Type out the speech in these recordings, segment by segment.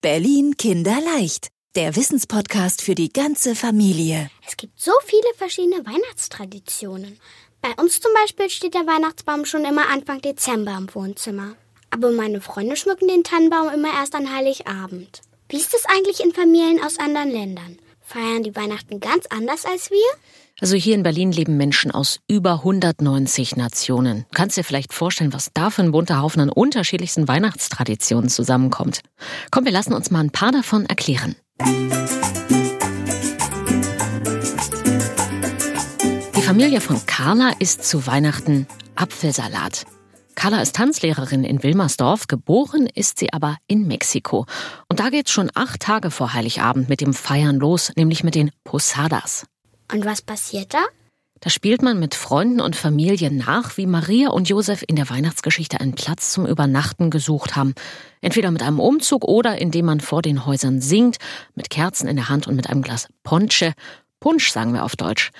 Berlin Kinderleicht, der Wissenspodcast für die ganze Familie. Es gibt so viele verschiedene Weihnachtstraditionen. Bei uns zum Beispiel steht der Weihnachtsbaum schon immer Anfang Dezember im Wohnzimmer. Aber meine Freunde schmücken den Tannenbaum immer erst an Heiligabend. Wie ist es eigentlich in Familien aus anderen Ländern? Feiern die Weihnachten ganz anders als wir? Also hier in Berlin leben Menschen aus über 190 Nationen. Du kannst dir vielleicht vorstellen, was da für ein bunter Haufen an unterschiedlichsten Weihnachtstraditionen zusammenkommt. Komm, wir lassen uns mal ein paar davon erklären. Die Familie von Carla isst zu Weihnachten Apfelsalat. Carla ist Tanzlehrerin in Wilmersdorf, geboren ist sie aber in Mexiko. Und da geht's schon acht Tage vor Heiligabend mit dem Feiern los, nämlich mit den Posadas. Und was passiert da? Da spielt man mit Freunden und Familie nach, wie Maria und Josef in der Weihnachtsgeschichte einen Platz zum Übernachten gesucht haben. Entweder mit einem Umzug oder indem man vor den Häusern singt, mit Kerzen in der Hand und mit einem Glas Ponche. Punsch sagen wir auf Deutsch.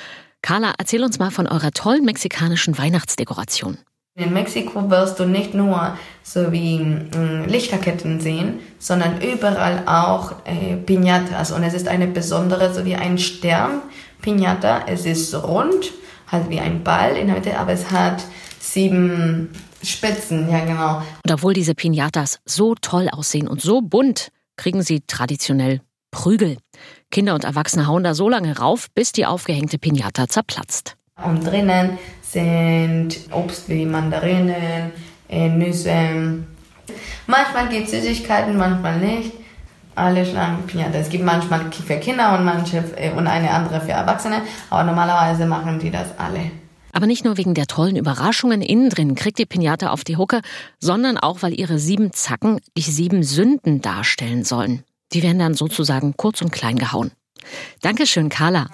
Carla, erzähl uns mal von eurer tollen mexikanischen Weihnachtsdekoration. In Mexiko wirst du nicht nur so wie mh, Lichterketten sehen, sondern überall auch äh, Piñatas. Und es ist eine besondere, so wie ein Stern Piñata. Es ist rund, halt wie ein Ball in der Mitte, aber es hat sieben Spitzen, ja genau. Und obwohl diese Piñatas so toll aussehen und so bunt, kriegen sie traditionell Prügel. Kinder und Erwachsene hauen da so lange rauf, bis die aufgehängte Piñata zerplatzt. Und drinnen sind Obst wie Mandarinen, äh, Nüsse. Manchmal gibt es Süßigkeiten, manchmal nicht. Alle schlagen Pinata. Es gibt manchmal für Kinder und manche äh, und eine andere für Erwachsene, aber normalerweise machen die das alle. Aber nicht nur wegen der tollen Überraschungen innen drin kriegt die Pinata auf die Hucke, sondern auch, weil ihre sieben Zacken die sieben Sünden darstellen sollen. Die werden dann sozusagen kurz und klein gehauen. Dankeschön, Carla.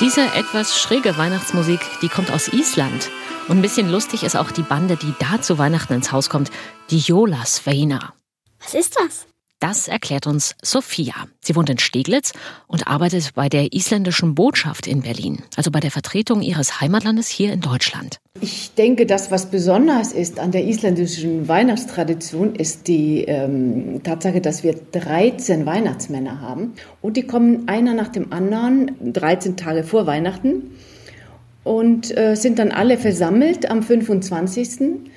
Diese etwas schräge Weihnachtsmusik, die kommt aus Island. Und ein bisschen lustig ist auch die Bande, die da zu Weihnachten ins Haus kommt, die Jolasveina. Was ist das? Das erklärt uns Sophia. Sie wohnt in Steglitz und arbeitet bei der isländischen Botschaft in Berlin, also bei der Vertretung ihres Heimatlandes hier in Deutschland. Ich denke, das, was besonders ist an der isländischen Weihnachtstradition, ist die ähm, Tatsache, dass wir 13 Weihnachtsmänner haben. Und die kommen einer nach dem anderen 13 Tage vor Weihnachten und äh, sind dann alle versammelt am 25.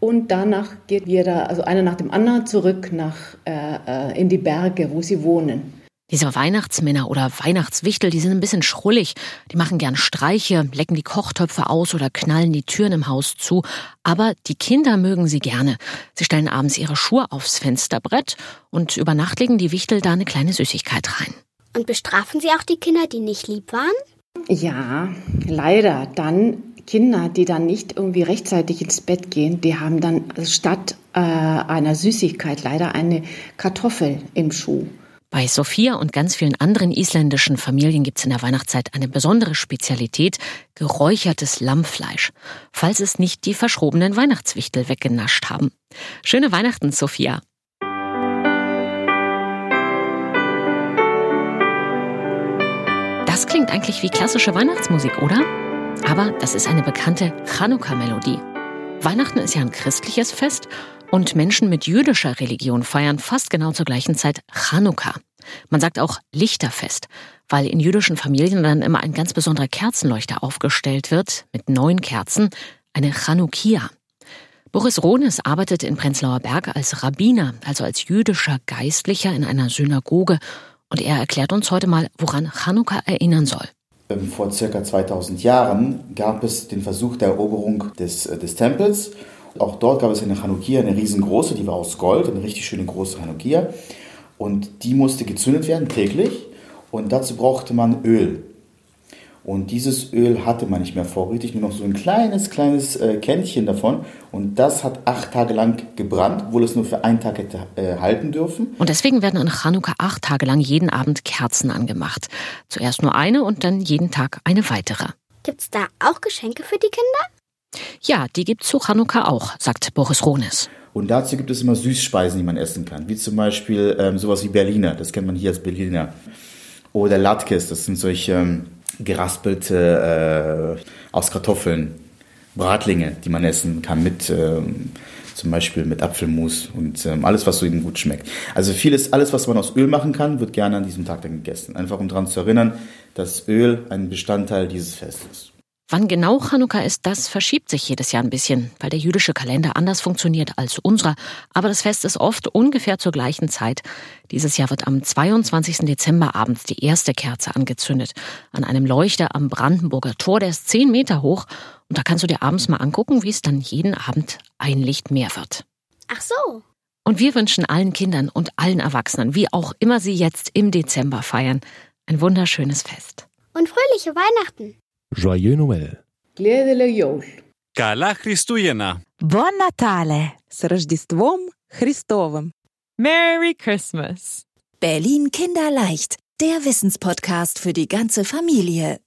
Und danach geht jeder, also einer nach dem anderen, zurück nach, äh, äh, in die Berge, wo sie wohnen. Diese Weihnachtsmänner oder Weihnachtswichtel, die sind ein bisschen schrullig. Die machen gern Streiche, lecken die Kochtöpfe aus oder knallen die Türen im Haus zu. Aber die Kinder mögen sie gerne. Sie stellen abends ihre Schuhe aufs Fensterbrett und über Nacht legen die Wichtel da eine kleine Süßigkeit rein. Und bestrafen sie auch die Kinder, die nicht lieb waren? Ja, leider. Dann Kinder, die dann nicht irgendwie rechtzeitig ins Bett gehen, die haben dann statt äh, einer Süßigkeit leider eine Kartoffel im Schuh. Bei Sophia und ganz vielen anderen isländischen Familien gibt es in der Weihnachtszeit eine besondere Spezialität, geräuchertes Lammfleisch, falls es nicht die verschrobenen Weihnachtswichtel weggenascht haben. Schöne Weihnachten, Sophia. Das klingt eigentlich wie klassische Weihnachtsmusik, oder? Aber das ist eine bekannte Chanukka-Melodie. Weihnachten ist ja ein christliches Fest und Menschen mit jüdischer Religion feiern fast genau zur gleichen Zeit Chanukka. Man sagt auch Lichterfest, weil in jüdischen Familien dann immer ein ganz besonderer Kerzenleuchter aufgestellt wird mit neun Kerzen, eine Chanukia. Boris Rohnes arbeitet in Prenzlauer Berg als Rabbiner, also als jüdischer Geistlicher in einer Synagoge. Und er erklärt uns heute mal, woran Chanukka erinnern soll. Ähm, vor circa 2000 Jahren gab es den Versuch der Eroberung des, äh, des Tempels. Auch dort gab es eine Chanukia, eine riesengroße, die war aus Gold, eine richtig schöne große Chanukia. Und die musste gezündet werden täglich. Und dazu brauchte man Öl. Und dieses Öl hatte man nicht mehr vorrätig, nur noch so ein kleines, kleines äh, Kännchen davon. Und das hat acht Tage lang gebrannt, obwohl es nur für einen Tag hätte äh, halten dürfen. Und deswegen werden an Chanukka acht Tage lang jeden Abend Kerzen angemacht. Zuerst nur eine und dann jeden Tag eine weitere. Gibt's da auch Geschenke für die Kinder? Ja, die gibt's zu Chanukka auch, sagt Boris Rohnes. Und dazu gibt es immer Süßspeisen, die man essen kann. Wie zum Beispiel ähm, sowas wie Berliner, das kennt man hier als Berliner. Oder Latkes, das sind solche... Ähm, geraspelte äh, aus Kartoffeln, Bratlinge, die man essen kann mit äh, zum Beispiel mit Apfelmus und ähm, alles, was so ihnen gut schmeckt. Also vieles, alles, was man aus Öl machen kann, wird gerne an diesem Tag dann gegessen. Einfach um daran zu erinnern, dass Öl ein Bestandteil dieses Festes ist. Wann genau Chanukka ist, das verschiebt sich jedes Jahr ein bisschen, weil der jüdische Kalender anders funktioniert als unserer. Aber das Fest ist oft ungefähr zur gleichen Zeit. Dieses Jahr wird am 22. Dezember abends die erste Kerze angezündet. An einem Leuchter am Brandenburger Tor, der ist zehn Meter hoch. Und da kannst du dir abends mal angucken, wie es dann jeden Abend ein Licht mehr wird. Ach so. Und wir wünschen allen Kindern und allen Erwachsenen, wie auch immer sie jetzt im Dezember feiern, ein wunderschönes Fest. Und fröhliche Weihnachten. Joyeux Noël. Гледele Йол. Καλά Χριστούγεννα. Бон Натале! С Рождеством Христовым! Merry Christmas! Berlin Kinderleicht, der Wissenspodcast für die ganze Familie.